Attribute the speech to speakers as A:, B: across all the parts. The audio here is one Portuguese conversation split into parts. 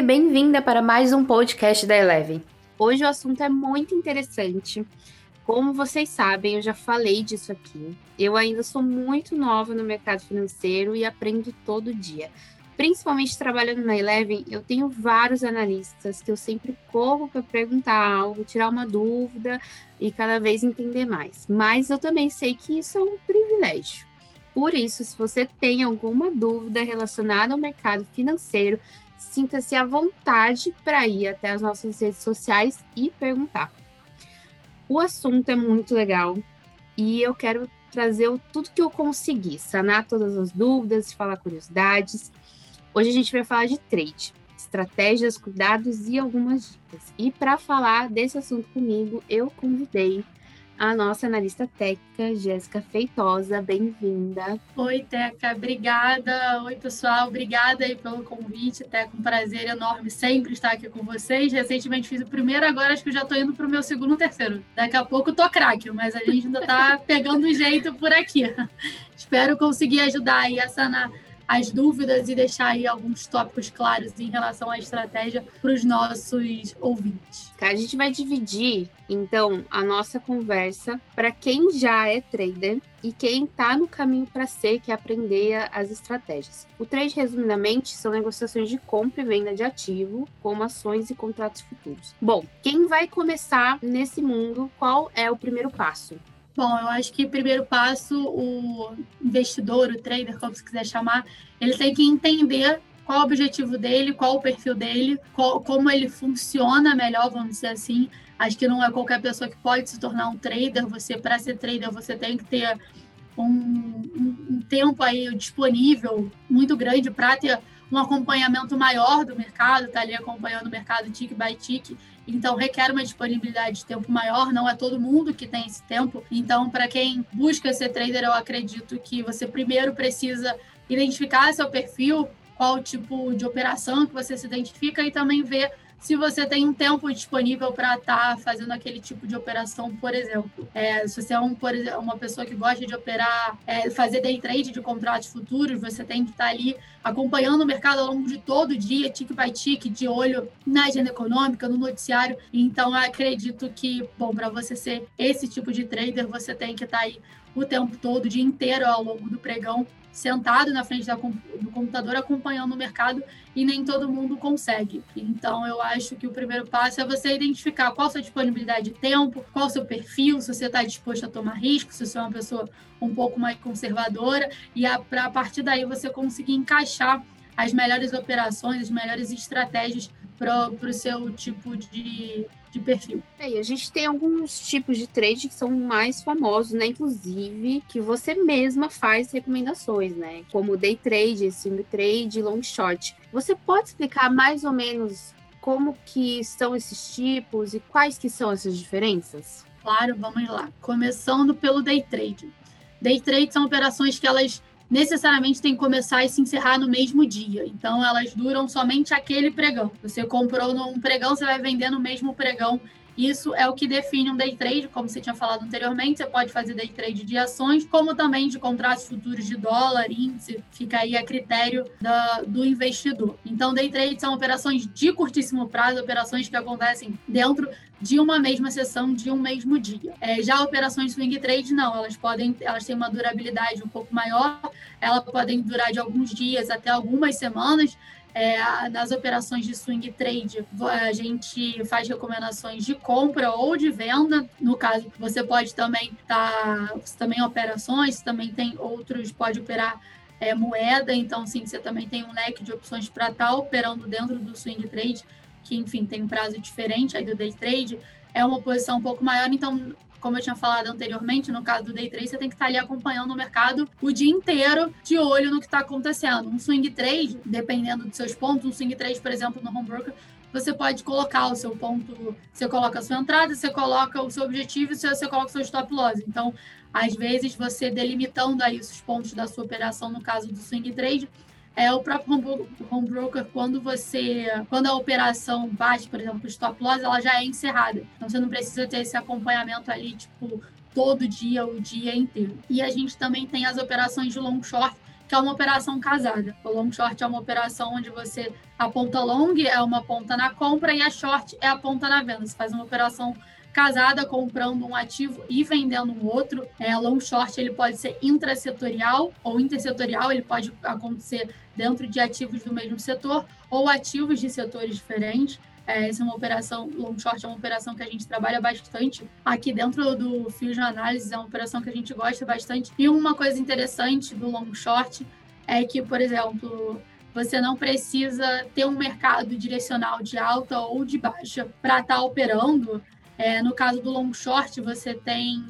A: e bem-vinda para mais um podcast da Eleven. Hoje o assunto é muito interessante. Como vocês sabem, eu já falei disso aqui. Eu ainda sou muito nova no mercado financeiro e aprendo todo dia. Principalmente trabalhando na Eleven, eu tenho vários analistas que eu sempre corro para perguntar algo, tirar uma dúvida e cada vez entender mais. Mas eu também sei que isso é um privilégio. Por isso, se você tem alguma dúvida relacionada ao mercado financeiro, sinta-se à vontade para ir até as nossas redes sociais e perguntar. O assunto é muito legal e eu quero trazer tudo que eu consegui, sanar todas as dúvidas, falar curiosidades. Hoje a gente vai falar de trade, estratégias, cuidados e algumas dicas. E para falar desse assunto comigo, eu convidei a nossa analista técnica, Jéssica Feitosa. Bem-vinda.
B: Oi, Teca, obrigada. Oi, pessoal, obrigada aí pelo convite. Teca, um prazer enorme sempre estar aqui com vocês. Recentemente fiz o primeiro, agora acho que já estou indo para o meu segundo terceiro. Daqui a pouco tô craque, mas a gente ainda está pegando jeito por aqui. Espero conseguir ajudar aí a sanar as dúvidas e deixar aí alguns tópicos claros em relação à estratégia para os nossos ouvintes.
A: A gente vai dividir, então, a nossa conversa para quem já é trader e quem está no caminho para ser, que é aprender as estratégias. O trade, resumidamente, são negociações de compra e venda de ativo, como ações e contratos futuros. Bom, quem vai começar nesse mundo, qual é o primeiro passo?
B: Bom, eu acho que primeiro passo, o investidor, o trader, como você quiser chamar, ele tem que entender qual o objetivo dele, qual o perfil dele, qual, como ele funciona melhor, vamos dizer assim. Acho que não é qualquer pessoa que pode se tornar um trader. Você, para ser trader, você tem que ter um, um, um tempo aí disponível muito grande para ter um acompanhamento maior do mercado, tá ali acompanhando o mercado tick by tick. Então, requer uma disponibilidade de tempo maior, não é todo mundo que tem esse tempo. Então, para quem busca ser trader, eu acredito que você primeiro precisa identificar seu perfil, qual tipo de operação que você se identifica e também ver se você tem um tempo disponível para estar tá fazendo aquele tipo de operação, por exemplo. É, se você é um, por uma pessoa que gosta de operar, é, fazer day trade de contratos futuros, você tem que estar tá ali acompanhando o mercado ao longo de todo o dia, tic by tic, de olho na agenda econômica, no noticiário. Então, acredito que, bom, para você ser esse tipo de trader, você tem que estar tá aí o tempo todo, o dia inteiro ao longo do pregão, sentado na frente do computador acompanhando o mercado e nem todo mundo consegue. Então, eu acho que o primeiro passo é você identificar qual a sua disponibilidade de tempo, qual o seu perfil, se você está disposto a tomar risco, se você é uma pessoa um pouco mais conservadora, e a, pra, a partir daí você conseguir encaixar as melhores operações, as melhores estratégias para o seu tipo de, de perfil.
A: É, e a gente tem alguns tipos de trade que são mais famosos, né? Inclusive, que você mesma faz recomendações, né? Como day trade, swing trade, long short. Você pode explicar mais ou menos como que são esses tipos e quais que são essas diferenças?
B: Claro, vamos lá. Começando pelo day trade. Day trade são operações que elas necessariamente têm que começar e se encerrar no mesmo dia. Então, elas duram somente aquele pregão. Você comprou num pregão, você vai vender no mesmo pregão isso é o que define um day trade, como você tinha falado anteriormente. Você pode fazer day trade de ações, como também de contratos futuros de dólar, índice, fica aí a critério do investidor. Então, day trade são operações de curtíssimo prazo, operações que acontecem dentro de uma mesma sessão de um mesmo dia. É, já operações swing trade não, elas podem, elas têm uma durabilidade um pouco maior, elas podem durar de alguns dias até algumas semanas. É, nas operações de swing trade, a gente faz recomendações de compra ou de venda. No caso, você pode também tá, também operações, também tem outros, pode operar é, moeda. Então, sim, você também tem um leque de opções para estar tá operando dentro do swing trade, que enfim tem um prazo diferente aí do day trade. É uma posição um pouco maior, então como eu tinha falado anteriormente, no caso do day trade, você tem que estar ali acompanhando o mercado o dia inteiro, de olho no que está acontecendo. Um swing trade, dependendo dos seus pontos, um swing trade, por exemplo, no home broker, você pode colocar o seu ponto, você coloca a sua entrada, você coloca o seu objetivo e você coloca o seu stop loss. Então, às vezes, você delimitando aí os pontos da sua operação, no caso do swing trade, é o próprio home, broker, quando você. Quando a operação bate, por exemplo, o stop loss, ela já é encerrada. Então você não precisa ter esse acompanhamento ali, tipo, todo dia, o dia inteiro. E a gente também tem as operações de long short, que é uma operação casada. O long short é uma operação onde você a ponta long é uma ponta na compra e a short é a ponta na venda. Você faz uma operação casada comprando um ativo e vendendo um outro. É, long short ele pode ser intrasetorial ou intersetorial, ele pode acontecer dentro de ativos do mesmo setor ou ativos de setores diferentes. É, essa é uma operação, long short é uma operação que a gente trabalha bastante aqui dentro do Fusion Analysis, é uma operação que a gente gosta bastante. E uma coisa interessante do long short é que, por exemplo, você não precisa ter um mercado direcional de alta ou de baixa para estar tá operando. É, no caso do long short, você tem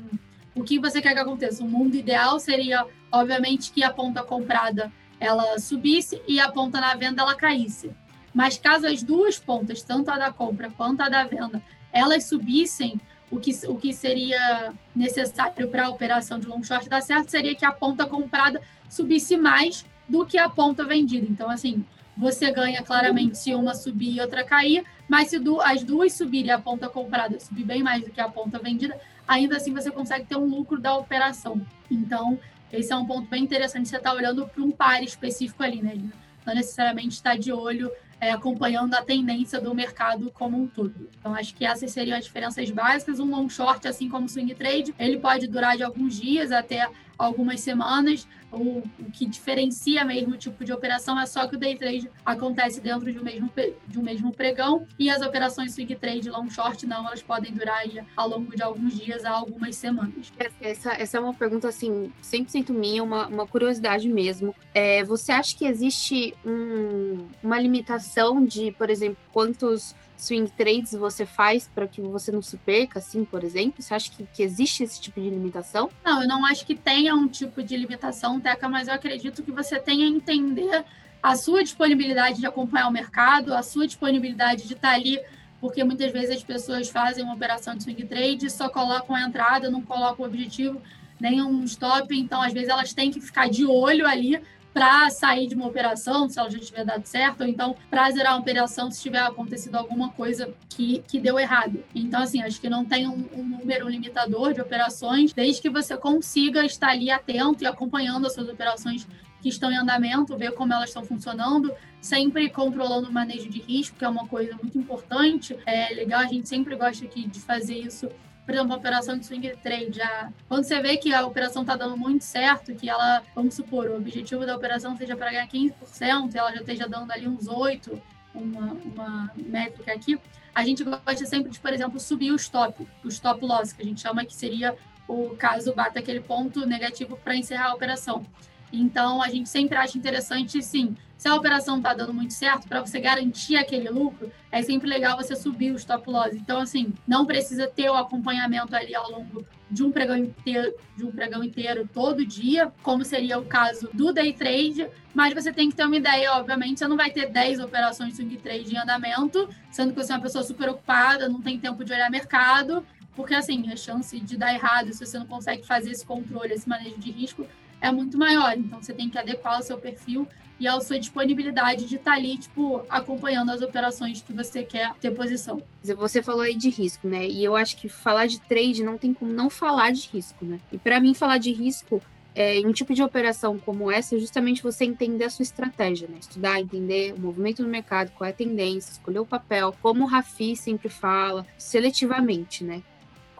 B: o que você quer que aconteça. O mundo ideal seria, obviamente, que a ponta comprada ela subisse e a ponta na venda ela caísse. Mas caso as duas pontas, tanto a da compra quanto a da venda, elas subissem, o que, o que seria necessário para a operação de long short dar certo seria que a ponta comprada subisse mais do que a ponta vendida. Então, assim, você ganha claramente se uma subir e outra cair, mas se du as duas subirem a ponta comprada subir bem mais do que a ponta vendida, ainda assim você consegue ter um lucro da operação. Então, esse é um ponto bem interessante. Você está olhando para um par específico ali, né? Não necessariamente está de olho é, acompanhando a tendência do mercado como um todo. Então, acho que essas seriam as diferenças básicas. Um long short, assim como o swing trade, ele pode durar de alguns dias até algumas semanas. O, o, que diferencia mesmo o tipo de operação é só que o day trade acontece dentro de um mesmo, de um mesmo pregão e as operações swing trade long short não, elas podem durar ao longo de alguns dias a algumas semanas.
A: Essa, essa é uma pergunta assim, 100% minha, uma, uma curiosidade mesmo. É, você acha que existe um, uma limitação de, por exemplo, quantos swing trades você faz para que você não se perca, assim, por exemplo? Você acha que, que existe esse tipo de limitação?
B: Não, eu não acho que tenha um tipo de limitação, Teca, mas eu acredito que você tenha a entender a sua disponibilidade de acompanhar o mercado, a sua disponibilidade de estar ali, porque muitas vezes as pessoas fazem uma operação de swing trade, só colocam a entrada, não colocam o objetivo, nem um stop, então às vezes elas têm que ficar de olho ali para sair de uma operação, se ela já tiver dado certo, ou então para zerar uma operação se tiver acontecido alguma coisa que, que deu errado. Então, assim, acho que não tem um, um número limitador de operações, desde que você consiga estar ali atento e acompanhando as suas operações que estão em andamento, ver como elas estão funcionando, sempre controlando o manejo de risco, que é uma coisa muito importante. É legal, a gente sempre gosta aqui de fazer isso por exemplo, operação de swing trade, já, quando você vê que a operação está dando muito certo, que ela, vamos supor, o objetivo da operação seja para ganhar 15%, ela já esteja dando ali uns 8%, uma, uma métrica aqui, a gente gosta sempre de, por exemplo, subir o stop, o stop loss, que a gente chama que seria o caso bata aquele ponto negativo para encerrar a operação. Então, a gente sempre acha interessante, sim, se a operação está dando muito certo, para você garantir aquele lucro, é sempre legal você subir o stop loss. Então, assim, não precisa ter o acompanhamento ali ao longo de um pregão inteiro, de um pregão inteiro todo dia, como seria o caso do day trade, mas você tem que ter uma ideia, obviamente, você não vai ter 10 operações swing trade em andamento, sendo que você é uma pessoa super ocupada, não tem tempo de olhar mercado, porque assim, a chance de dar errado se você não consegue fazer esse controle, esse manejo de risco, é muito maior. Então você tem que adequar o seu perfil e a sua disponibilidade de estar tá ali, tipo, acompanhando as operações que você quer ter posição.
A: Você falou aí de risco, né? E eu acho que falar de trade não tem como não falar de risco, né? E para mim, falar de risco é, em um tipo de operação como essa é justamente você entender a sua estratégia, né? Estudar, entender o movimento no mercado, qual é a tendência, escolher o papel, como o Rafi sempre fala, seletivamente, né?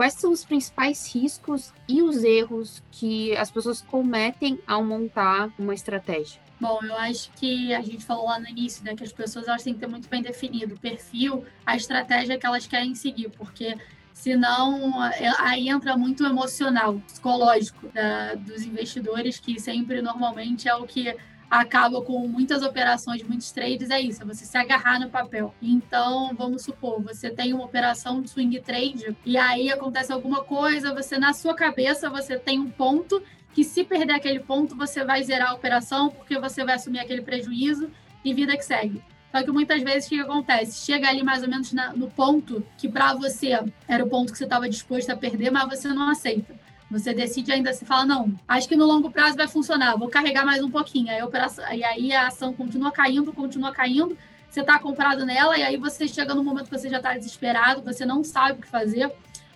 A: Quais são os principais riscos e os erros que as pessoas cometem ao montar uma estratégia?
B: Bom, eu acho que a gente falou lá no início, né, que as pessoas elas têm que ter muito bem definido o perfil, a estratégia que elas querem seguir, porque senão é, aí entra muito emocional, psicológico da, dos investidores, que sempre normalmente é o que acaba com muitas operações, muitos trades, é isso, é você se agarrar no papel. Então, vamos supor, você tem uma operação de swing trade e aí acontece alguma coisa, você na sua cabeça você tem um ponto que se perder aquele ponto, você vai zerar a operação porque você vai assumir aquele prejuízo e vida que segue. Só que muitas vezes o que acontece? Chega ali mais ou menos na, no ponto que para você era o ponto que você estava disposto a perder, mas você não aceita. Você decide ainda, se fala, não, acho que no longo prazo vai funcionar, vou carregar mais um pouquinho. Aí operação, e aí a ação continua caindo, continua caindo, você está comprado nela, e aí você chega no momento que você já está desesperado, você não sabe o que fazer.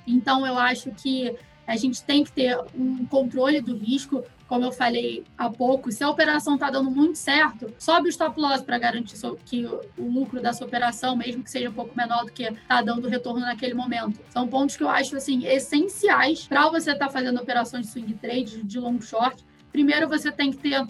B: Então, eu acho que a gente tem que ter um controle do risco, como eu falei há pouco, se a operação está dando muito certo, sobe o stop loss para garantir que o lucro dessa operação, mesmo que seja um pouco menor do que está dando retorno naquele momento. São pontos que eu acho assim essenciais para você estar tá fazendo operações de swing trade, de long short. Primeiro, você tem que ter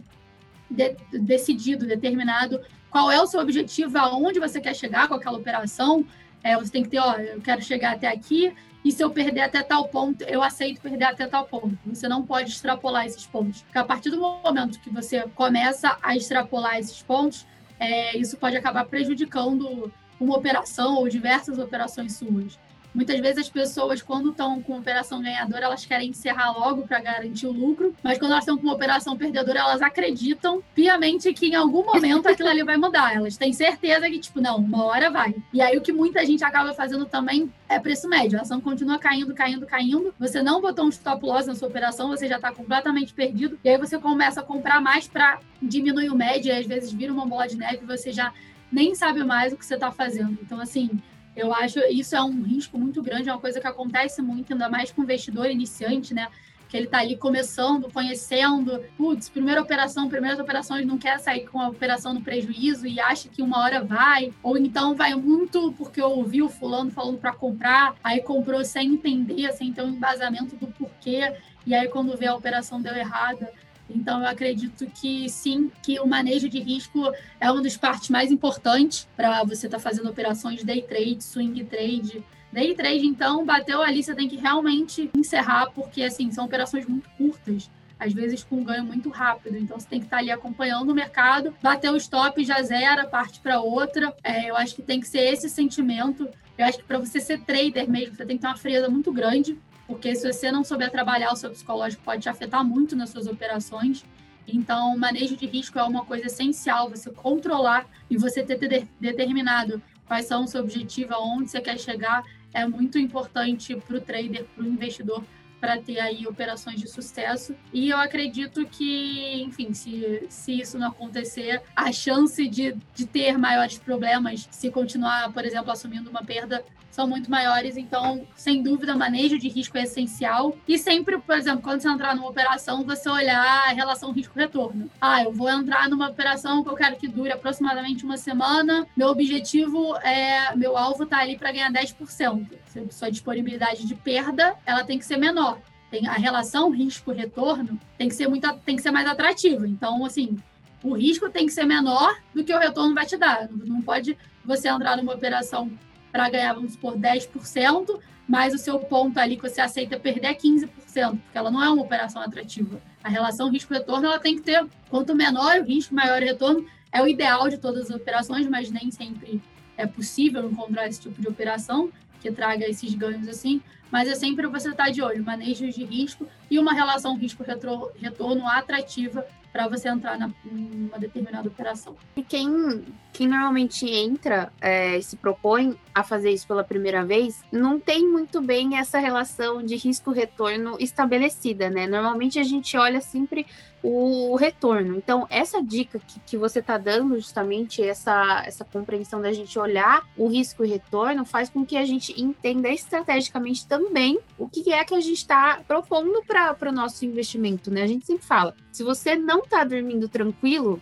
B: de, decidido, determinado qual é o seu objetivo, aonde você quer chegar com aquela operação. É, você tem que ter, ó, eu quero chegar até aqui e se eu perder até tal ponto, eu aceito perder até tal ponto. Você não pode extrapolar esses pontos. Porque a partir do momento que você começa a extrapolar esses pontos, é, isso pode acabar prejudicando uma operação ou diversas operações suas. Muitas vezes as pessoas, quando estão com operação ganhadora, elas querem encerrar logo para garantir o lucro, mas quando elas estão com operação perdedora, elas acreditam piamente que em algum momento aquilo ali vai mudar. Elas têm certeza que, tipo, não, uma hora vai. E aí o que muita gente acaba fazendo também é preço médio. A ação continua caindo, caindo, caindo. Você não botou um stop loss na sua operação, você já está completamente perdido. E aí você começa a comprar mais para diminuir o médio, e às vezes vira uma bola de neve e você já nem sabe mais o que você está fazendo. Então, assim, eu acho isso é um risco muito grande, é uma coisa que acontece muito, ainda mais com investidor iniciante, né? Que ele está ali começando, conhecendo, putz, primeira operação, primeiras operações, não quer sair com a operação no prejuízo e acha que uma hora vai, ou então vai muito porque ouviu fulano falando para comprar, aí comprou sem entender, sem ter um embasamento do porquê, e aí quando vê a operação deu errada, então, eu acredito que sim, que o manejo de risco é uma das partes mais importantes para você estar tá fazendo operações day trade, swing trade. Day trade, então, bateu ali, você tem que realmente encerrar, porque, assim, são operações muito curtas às vezes com um ganho muito rápido. Então você tem que estar tá ali acompanhando o mercado, bater o stop, já zera, parte para outra. É, eu acho que tem que ser esse sentimento. Eu acho que para você ser trader mesmo, você tem que ter uma frieza muito grande porque se você não souber trabalhar o seu psicológico, pode te afetar muito nas suas operações. Então, manejo de risco é uma coisa essencial, você controlar e você ter, ter determinado quais são o seu objetivo, aonde você quer chegar, é muito importante para o trader, para o investidor, para ter aí operações de sucesso. E eu acredito que, enfim, se, se isso não acontecer, a chance de, de ter maiores problemas, se continuar, por exemplo, assumindo uma perda, são muito maiores. Então, sem dúvida, manejo de risco é essencial. E sempre, por exemplo, quando você entrar numa operação, você olhar a relação risco-retorno. Ah, eu vou entrar numa operação que eu quero que dure aproximadamente uma semana. Meu objetivo é, meu alvo está ali para ganhar 10%. Sua disponibilidade de perda, ela tem que ser menor. Tem a relação risco-retorno tem que ser muito, tem que ser mais atrativa. Então, assim, o risco tem que ser menor do que o retorno vai te dar. Não pode você entrar numa operação para ganhar, vamos supor, 10%, mas o seu ponto ali que você aceita perder é 15%, porque ela não é uma operação atrativa. A relação risco-retorno ela tem que ter, quanto menor o risco, maior o retorno. É o ideal de todas as operações, mas nem sempre é possível encontrar esse tipo de operação que traga esses ganhos assim. Mas é sempre você estar tá de olho, manejo de risco e uma relação risco-retorno atrativa para você entrar na, numa determinada operação.
A: E quem, quem normalmente entra é, e se propõe a fazer isso pela primeira vez, não tem muito bem essa relação de risco-retorno estabelecida, né? Normalmente a gente olha sempre o retorno. Então, essa dica que, que você está dando, justamente, essa, essa compreensão da gente olhar o risco e retorno, faz com que a gente entenda estrategicamente também o que é que a gente está propondo para o nosso investimento, né? A gente sempre fala, se você não está dormindo tranquilo,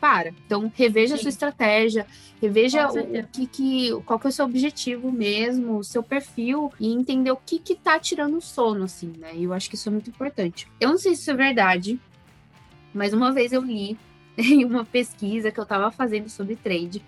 A: para. Então, reveja Sim. a sua estratégia, reveja o que, que, qual que é o seu objetivo mesmo, o seu perfil e entender o que que tá tirando o sono, assim, né? E eu acho que isso é muito importante. Eu não sei se isso é verdade, mas uma vez eu li em uma pesquisa que eu estava fazendo sobre trade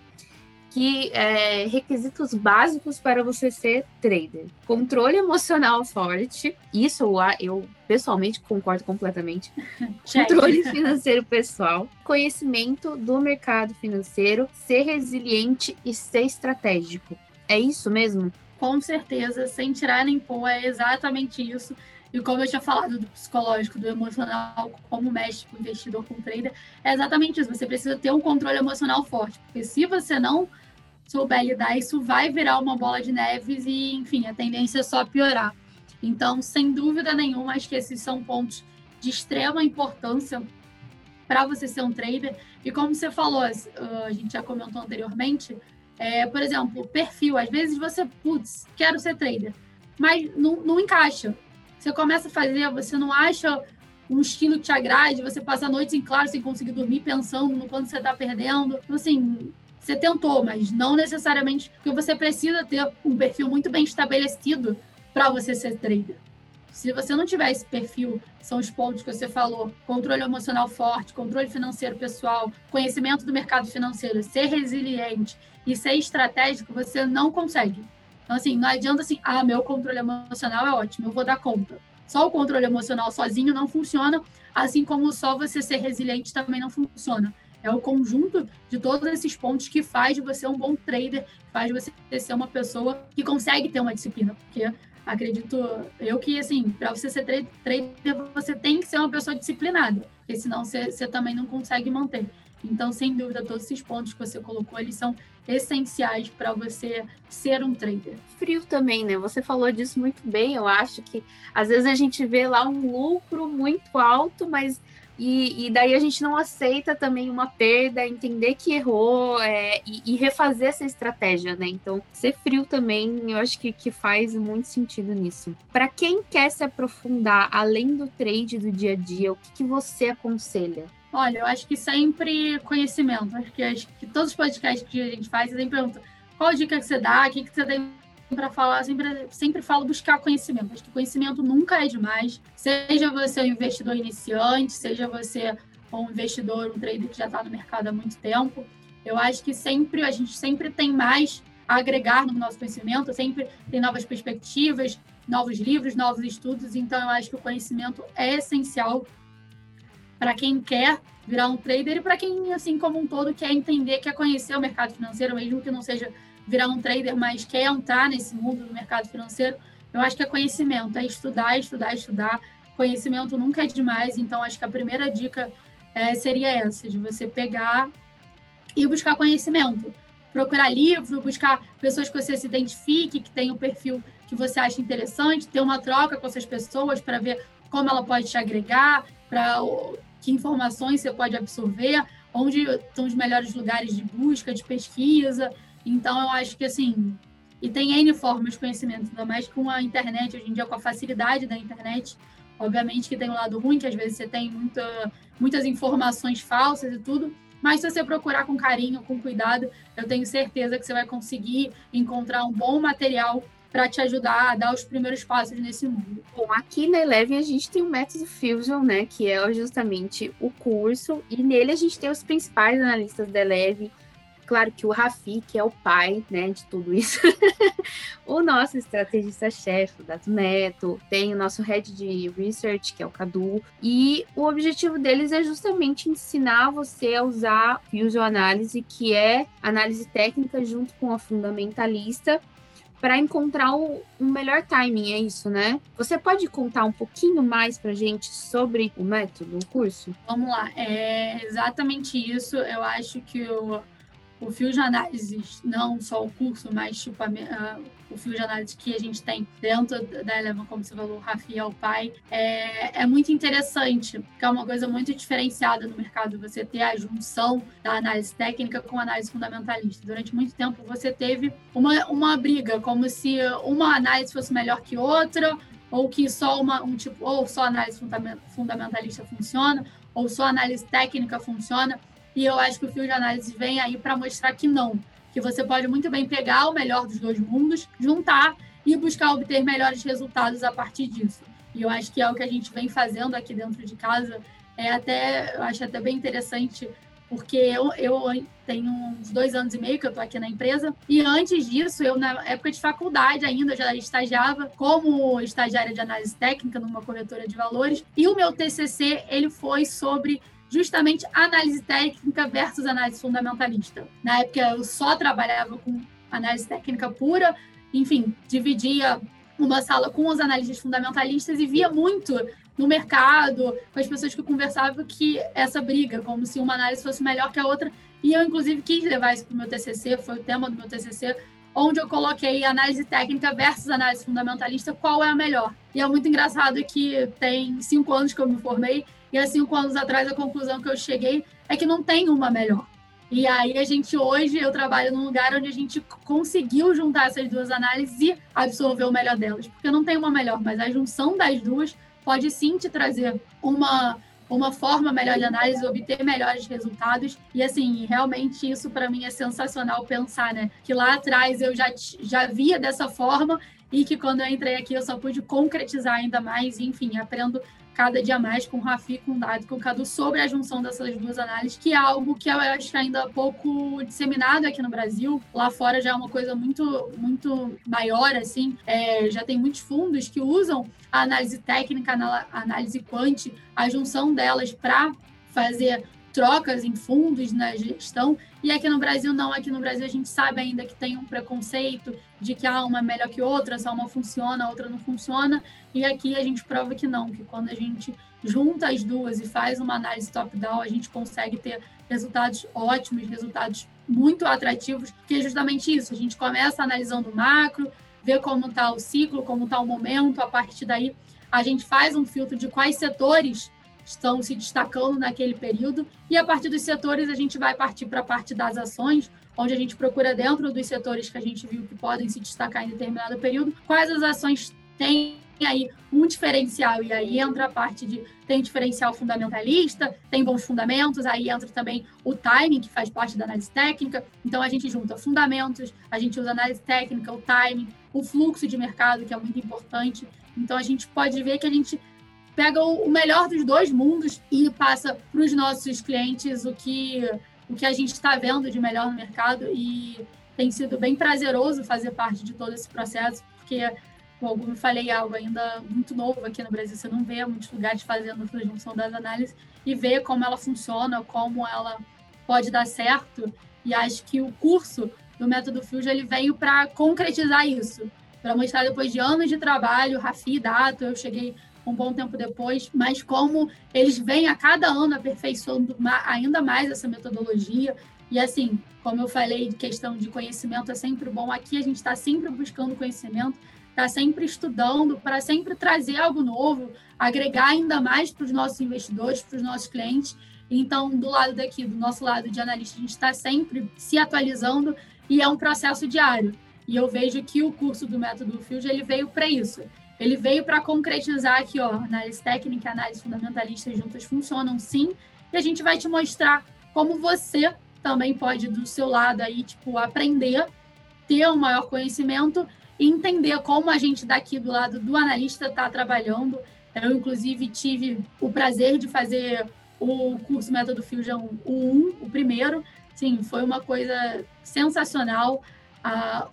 A: que é, requisitos básicos para você ser trader: controle emocional forte, isso eu, eu pessoalmente concordo completamente. controle financeiro pessoal, conhecimento do mercado financeiro, ser resiliente e ser estratégico. É isso mesmo?
B: Com certeza, sem tirar nem pôr, é exatamente isso. E como eu tinha falado do psicológico, do emocional, como mexe com o investidor, com o trader, é exatamente isso. Você precisa ter um controle emocional forte. Porque se você não souber lidar, isso vai virar uma bola de neves e, enfim, a tendência é só piorar. Então, sem dúvida nenhuma, acho que esses são pontos de extrema importância para você ser um trader. E como você falou, a gente já comentou anteriormente, é, por exemplo, perfil. Às vezes você, putz, quero ser trader, mas não, não encaixa. Você começa a fazer, você não acha um estilo que te agrade, você passa noites em claro sem conseguir dormir pensando no quanto você está perdendo. Então, assim, você tentou, mas não necessariamente, porque você precisa ter um perfil muito bem estabelecido para você ser trader. Se você não tiver esse perfil, são os pontos que você falou: controle emocional forte, controle financeiro pessoal, conhecimento do mercado financeiro, ser resiliente e ser estratégico, você não consegue. Então, assim, não adianta assim, ah, meu controle emocional é ótimo, eu vou dar conta. Só o controle emocional sozinho não funciona, assim como só você ser resiliente também não funciona. É o conjunto de todos esses pontos que faz de você um bom trader, faz de você ser uma pessoa que consegue ter uma disciplina. Porque acredito eu que, assim, para você ser trader, você tem que ser uma pessoa disciplinada, porque senão você, você também não consegue manter. Então, sem dúvida, todos esses pontos que você colocou, eles são essenciais para você ser um trader.
A: Frio também, né? Você falou disso muito bem. Eu acho que às vezes a gente vê lá um lucro muito alto, mas e, e, daí a gente não aceita também uma perda, entender que errou é, e, e, refazer essa estratégia, né? Então, ser frio também, eu acho que, que faz muito sentido nisso. Para quem quer se aprofundar além do trade do dia a dia, o que, que você aconselha?
B: Olha, eu acho que sempre conhecimento. Acho que, acho que todos os podcasts que a gente faz, você sempre pergunta qual dica que você dá, o que, que você tem para falar, sempre, sempre falo buscar conhecimento. Acho que conhecimento nunca é demais. Seja você um investidor iniciante, seja você um investidor, um trader que já está no mercado há muito tempo. Eu acho que sempre a gente sempre tem mais a agregar no nosso conhecimento, sempre tem novas perspectivas, novos livros, novos estudos. Então, eu acho que o conhecimento é essencial para quem quer virar um trader e para quem, assim como um todo, quer entender, quer conhecer o mercado financeiro, mesmo que não seja virar um trader, mas quer entrar nesse mundo do mercado financeiro, eu acho que é conhecimento, é estudar, estudar, estudar. Conhecimento nunca é demais, então acho que a primeira dica é, seria essa, de você pegar e buscar conhecimento. Procurar livro, buscar pessoas que você se identifique, que o um perfil que você acha interessante, ter uma troca com essas pessoas para ver como ela pode te agregar, para que informações você pode absorver, onde estão os melhores lugares de busca, de pesquisa. Então, eu acho que, assim, e tem N formas de conhecimento, ainda mais com a internet, hoje em dia, com a facilidade da internet. Obviamente que tem um lado ruim, que às vezes você tem muita, muitas informações falsas e tudo, mas se você procurar com carinho, com cuidado, eu tenho certeza que você vai conseguir encontrar um bom material para te ajudar a dar os primeiros passos nesse mundo.
A: Bom, aqui na Eleven a gente tem o método Fusion, né, que é justamente o curso, e nele a gente tem os principais analistas da Eleven. Claro que o Rafi, que é o pai, né, de tudo isso. o nosso estrategista-chefe, o Dato Neto, tem o nosso head de research, que é o Cadu, e o objetivo deles é justamente ensinar você a usar Fusion Análise, que é análise técnica junto com a fundamentalista, para encontrar o, um melhor timing, é isso, né? Você pode contar um pouquinho mais para gente sobre o método, o curso?
B: Vamos lá, é exatamente isso. Eu acho que o, o fio de análise, não só o curso, mas tipo, a, a, o fio de análise que a gente tem dentro da Eleven, como você falou, o Rafael pai, é, é muito interessante, porque é uma coisa muito diferenciada no mercado, você ter a junção da análise técnica com a análise fundamentalista. Durante muito tempo você teve uma, uma briga, como se uma análise fosse melhor que outra, ou que só uma um tipo ou só análise fundamentalista funciona ou só análise técnica funciona e eu acho que o fio de análise vem aí para mostrar que não, que você pode muito bem pegar o melhor dos dois mundos, juntar e buscar obter melhores resultados a partir disso. E eu acho que é o que a gente vem fazendo aqui dentro de casa. É até, eu acho até bem interessante, porque eu, eu tenho uns dois anos e meio que eu estou aqui na empresa, e antes disso, eu, na época de faculdade ainda, já estagiava como estagiária de análise técnica numa corretora de valores, e o meu TCC, ele foi sobre justamente análise técnica versus análise fundamentalista. Na época eu só trabalhava com análise técnica pura, enfim, dividia uma sala com os analistas fundamentalistas e via muito no mercado, com as pessoas que eu conversava, que essa briga, como se uma análise fosse melhor que a outra. E eu, inclusive, quis levar isso para o meu TCC, foi o tema do meu TCC, onde eu coloquei análise técnica versus análise fundamentalista, qual é a melhor. E é muito engraçado que tem cinco anos que eu me formei e há cinco anos atrás, a conclusão que eu cheguei é que não tem uma melhor. E aí a gente hoje, eu trabalho num lugar onde a gente conseguiu juntar essas duas análises e absorver o melhor delas. Porque não tem uma melhor, mas a junção das duas pode sim te trazer uma uma forma melhor de análise, obter melhores resultados. E assim, realmente isso para mim é sensacional pensar, né? Que lá atrás eu já, já via dessa forma e que quando eu entrei aqui eu só pude concretizar ainda mais. Enfim, aprendo cada dia mais com o Rafi, com o Dado, com o Cadu sobre a junção dessas duas análises, que é algo que eu acho ainda pouco disseminado aqui no Brasil. Lá fora já é uma coisa muito, muito maior, assim. É, já tem muitos fundos que usam a análise técnica, a análise quant, a junção delas para fazer trocas em fundos na gestão. E aqui no Brasil, não. Aqui no Brasil, a gente sabe ainda que tem um preconceito de que ah, uma é melhor que outra, só uma funciona, a outra não funciona. E aqui a gente prova que não, que quando a gente junta as duas e faz uma análise top-down, a gente consegue ter resultados ótimos, resultados muito atrativos, porque é justamente isso. A gente começa analisando o macro, vê como está o ciclo, como está o momento, a partir daí a gente faz um filtro de quais setores estão se destacando naquele período. E a partir dos setores, a gente vai partir para a parte das ações, onde a gente procura, dentro dos setores que a gente viu que podem se destacar em determinado período, quais as ações têm aí um diferencial. E aí entra a parte de tem diferencial fundamentalista, tem bons fundamentos, aí entra também o timing, que faz parte da análise técnica. Então a gente junta fundamentos, a gente usa análise técnica, o timing, o fluxo de mercado, que é muito importante. Então a gente pode ver que a gente pega o melhor dos dois mundos e passa para os nossos clientes o que, o que a gente está vendo de melhor no mercado. E tem sido bem prazeroso fazer parte de todo esse processo, porque, como eu falei, é algo ainda muito novo aqui no Brasil, você não vê muitos lugares fazendo a junção das análises e vê como ela funciona, como ela pode dar certo, e acho que o curso do Método Fusion ele veio para concretizar isso, para mostrar depois de anos de trabalho, Rafi, Dato, eu cheguei um bom tempo depois, mas como eles vêm a cada ano aperfeiçoando ainda mais essa metodologia. E assim, como eu falei, questão de conhecimento é sempre bom. Aqui a gente está sempre buscando conhecimento, está sempre estudando para sempre trazer algo novo, agregar ainda mais para os nossos investidores, para os nossos clientes. Então, do lado daqui, do nosso lado de analista, a gente está sempre se atualizando e é um processo diário. E eu vejo que o curso do Método Field ele veio para isso ele veio para concretizar que, ó, análise técnica e análise fundamentalista juntas funcionam sim, e a gente vai te mostrar como você também pode, do seu lado aí, tipo, aprender, ter um maior conhecimento e entender como a gente daqui do lado do analista está trabalhando. Eu, inclusive, tive o prazer de fazer o curso Método Fusion 1, o primeiro. Sim, foi uma coisa sensacional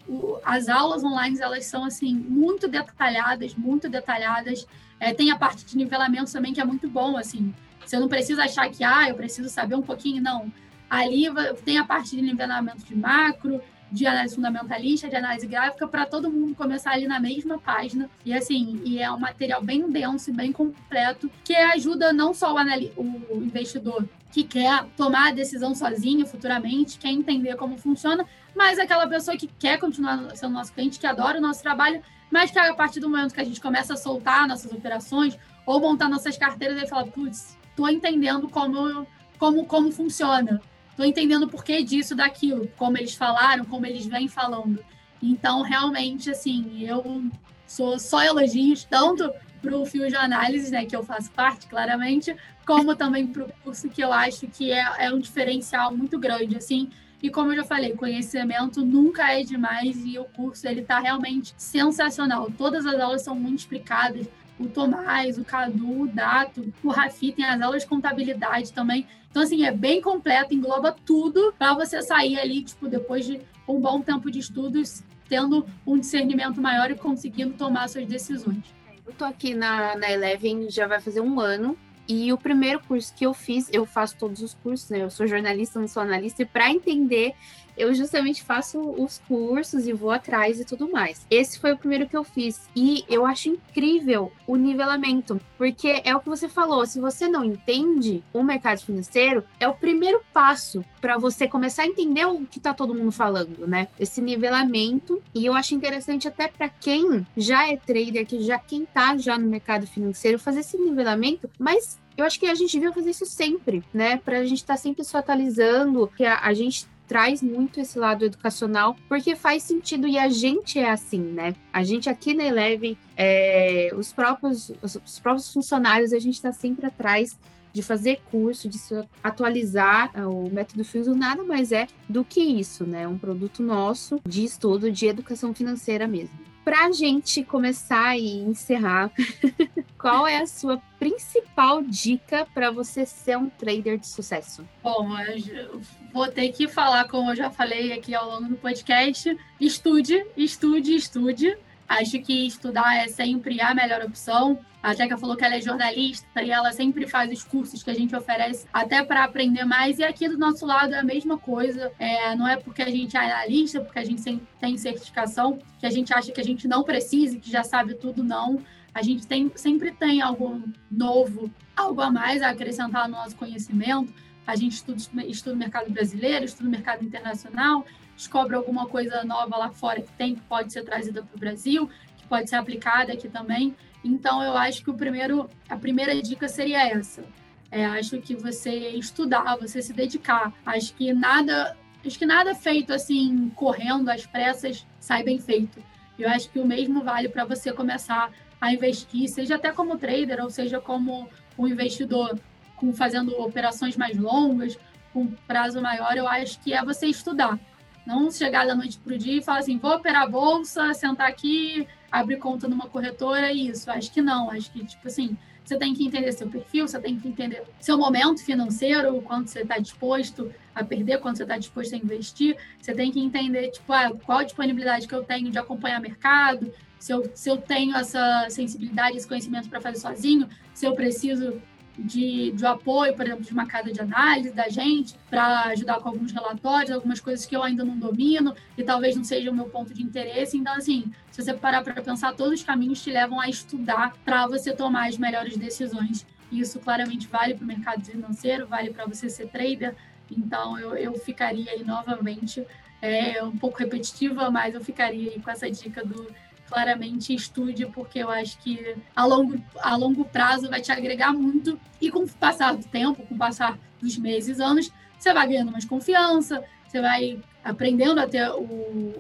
B: o, as aulas online elas são assim muito detalhadas, muito detalhadas. É, tem a parte de nivelamento também que é muito bom, assim. Você não precisa achar que ah, eu preciso saber um pouquinho, não. Ali tem a parte de nivelamento de macro, de análise fundamentalista, de análise gráfica, para todo mundo começar ali na mesma página. E assim, e é um material bem denso e bem completo, que ajuda não só o, o investidor que quer tomar a decisão sozinho futuramente, quer entender como funciona, mas aquela pessoa que quer continuar sendo nosso cliente, que adora o nosso trabalho, mas que a partir do momento que a gente começa a soltar nossas operações ou montar nossas carteiras, ele fala, putz, tô entendendo como, como, como funciona Estou entendendo o porquê disso, daquilo, como eles falaram, como eles vêm falando. Então, realmente, assim, eu sou só elogios, tanto para o fio de análise, né, que eu faço parte, claramente, como também para o curso que eu acho que é, é um diferencial muito grande, assim, e como eu já falei, conhecimento nunca é demais e o curso ele está realmente sensacional. Todas as aulas são muito explicadas, o Tomás, o Cadu, o Dato, o Rafi tem as aulas de contabilidade também. Então, assim, é bem completo, engloba tudo para você sair ali, tipo, depois de um bom tempo de estudos, tendo um discernimento maior e conseguindo tomar suas decisões.
A: Eu tô aqui na, na Eleven já vai fazer um ano. E o primeiro curso que eu fiz, eu faço todos os cursos, né? Eu sou jornalista, não sou analista, e para entender eu justamente faço os cursos e vou atrás e tudo mais. Esse foi o primeiro que eu fiz e eu acho incrível o nivelamento, porque é o que você falou, se você não entende o mercado financeiro, é o primeiro passo para você começar a entender o que tá todo mundo falando, né? Esse nivelamento e eu acho interessante até para quem já é trader, que já quem tá já no mercado financeiro, fazer esse nivelamento, mas eu acho que a gente devia fazer isso sempre, né? Para a gente estar tá sempre se atualizando, que a, a gente traz muito esse lado educacional, porque faz sentido e a gente é assim, né? A gente aqui na Eleven, é, os, próprios, os, os próprios funcionários, a gente está sempre atrás de fazer curso, de se atualizar. O método Fuso nada mais é do que isso, né? Um produto nosso de estudo de educação financeira mesmo. Para a gente começar e encerrar, qual é a sua principal dica para você ser um trader de sucesso?
B: Bom, eu vou ter que falar, como eu já falei aqui ao longo do podcast: estude, estude, estude. Acho que estudar é sempre a melhor opção. A Teca falou que ela é jornalista e ela sempre faz os cursos que a gente oferece até para aprender mais. E aqui do nosso lado é a mesma coisa. É, não é porque a gente é analista, porque a gente tem certificação, que a gente acha que a gente não precisa, que já sabe tudo, não. A gente tem, sempre tem algo novo, algo a mais a acrescentar no nosso conhecimento. A gente estuda, estuda o mercado brasileiro, estuda o mercado internacional, descobre alguma coisa nova lá fora que tem, que pode ser trazida para o Brasil, que pode ser aplicada aqui também. Então, eu acho que o primeiro, a primeira dica seria essa. É, acho que você estudar, você se dedicar. Acho que nada, acho que nada feito assim correndo às pressas sai bem feito. Eu acho que o mesmo vale para você começar a investir, seja até como trader ou seja como um investidor, com fazendo operações mais longas, com prazo maior. Eu acho que é você estudar. Não chegar da noite para o dia e falar assim, vou operar a bolsa, sentar aqui, abrir conta numa corretora e isso. Acho que não. Acho que, tipo assim, você tem que entender seu perfil, você tem que entender seu momento financeiro, quanto você está disposto a perder, quanto você está disposto a investir. Você tem que entender, tipo, ah, qual a disponibilidade que eu tenho de acompanhar mercado, se eu, se eu tenho essa sensibilidade, esse conhecimento para fazer sozinho, se eu preciso de, de apoio, por exemplo, de uma casa de análise da gente, para ajudar com alguns relatórios, algumas coisas que eu ainda não domino e talvez não seja o meu ponto de interesse. Então, assim, se você parar para pensar, todos os caminhos te levam a estudar para você tomar as melhores decisões. E isso claramente vale para o mercado financeiro, vale para você ser trader. Então, eu, eu ficaria aí novamente, é um pouco repetitiva, mas eu ficaria aí com essa dica do claramente estude, porque eu acho que a longo, a longo prazo vai te agregar muito. E com o passar do tempo, com o passar dos meses, anos, você vai ganhando mais confiança, você vai aprendendo a ter o,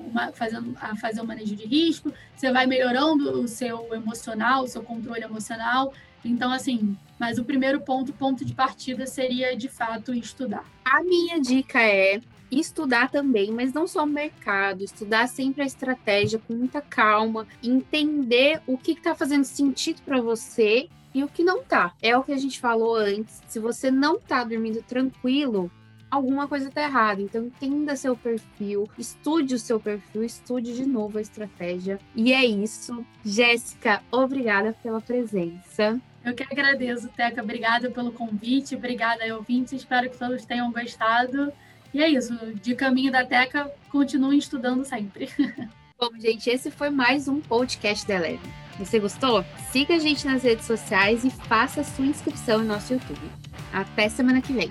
B: uma, fazendo, a fazer o manejo de risco, você vai melhorando o seu emocional, o seu controle emocional. Então, assim, mas o primeiro ponto, ponto de partida, seria de fato estudar.
A: A minha dica é estudar também, mas não só o mercado, estudar sempre a estratégia com muita calma, entender o que está fazendo sentido para você e o que não tá. É o que a gente falou antes. Se você não tá dormindo tranquilo, alguma coisa tá errada. Então entenda seu perfil, estude o seu perfil, estude de novo a estratégia. E é isso. Jéssica, obrigada pela presença.
B: Eu que agradeço, Teca. Obrigada pelo convite, obrigada, ouvintes. Espero que todos tenham gostado. E é isso, de caminho da Teca, continue estudando sempre.
A: Bom, gente, esse foi mais um podcast da Eleve. Você gostou? Siga a gente nas redes sociais e faça sua inscrição no nosso YouTube. Até semana que vem.